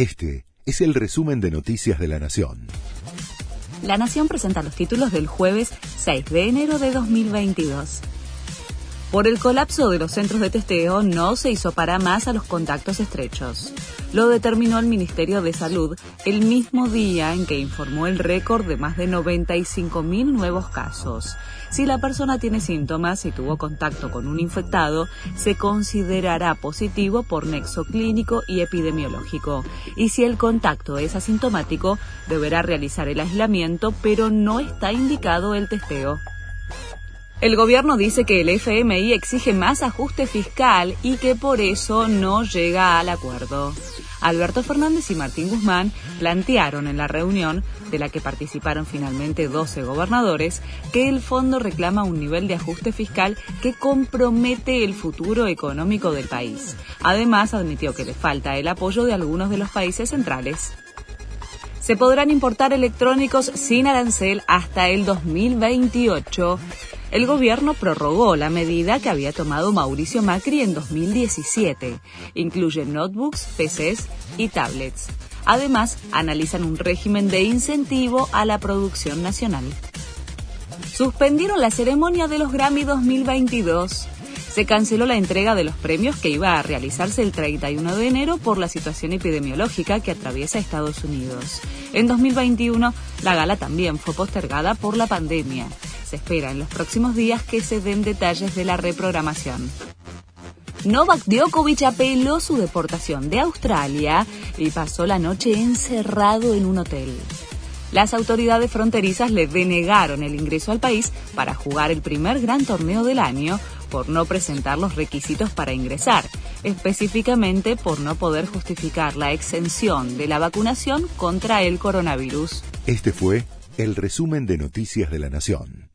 Este es el resumen de Noticias de la Nación. La Nación presenta los títulos del jueves 6 de enero de 2022. Por el colapso de los centros de testeo no se hizo para más a los contactos estrechos. Lo determinó el Ministerio de Salud el mismo día en que informó el récord de más de 95.000 nuevos casos. Si la persona tiene síntomas y tuvo contacto con un infectado, se considerará positivo por nexo clínico y epidemiológico. Y si el contacto es asintomático, deberá realizar el aislamiento, pero no está indicado el testeo. El gobierno dice que el FMI exige más ajuste fiscal y que por eso no llega al acuerdo. Alberto Fernández y Martín Guzmán plantearon en la reunión, de la que participaron finalmente 12 gobernadores, que el fondo reclama un nivel de ajuste fiscal que compromete el futuro económico del país. Además, admitió que le falta el apoyo de algunos de los países centrales se podrán importar electrónicos sin arancel hasta el 2028 el gobierno prorrogó la medida que había tomado Mauricio Macri en 2017. Incluye notebooks, PCs y tablets. Además, analizan un régimen de incentivo a la producción nacional. Suspendieron la ceremonia de los Grammy 2022 se canceló la entrega de los premios que iba a realizarse el 31 de enero por la situación epidemiológica que atraviesa Estados Unidos. En 2021, la gala también fue postergada por la pandemia. Se espera en los próximos días que se den detalles de la reprogramación. Novak Djokovic apeló su deportación de Australia y pasó la noche encerrado en un hotel. Las autoridades fronterizas le denegaron el ingreso al país para jugar el primer gran torneo del año por no presentar los requisitos para ingresar, específicamente por no poder justificar la exención de la vacunación contra el coronavirus. Este fue el resumen de Noticias de la Nación.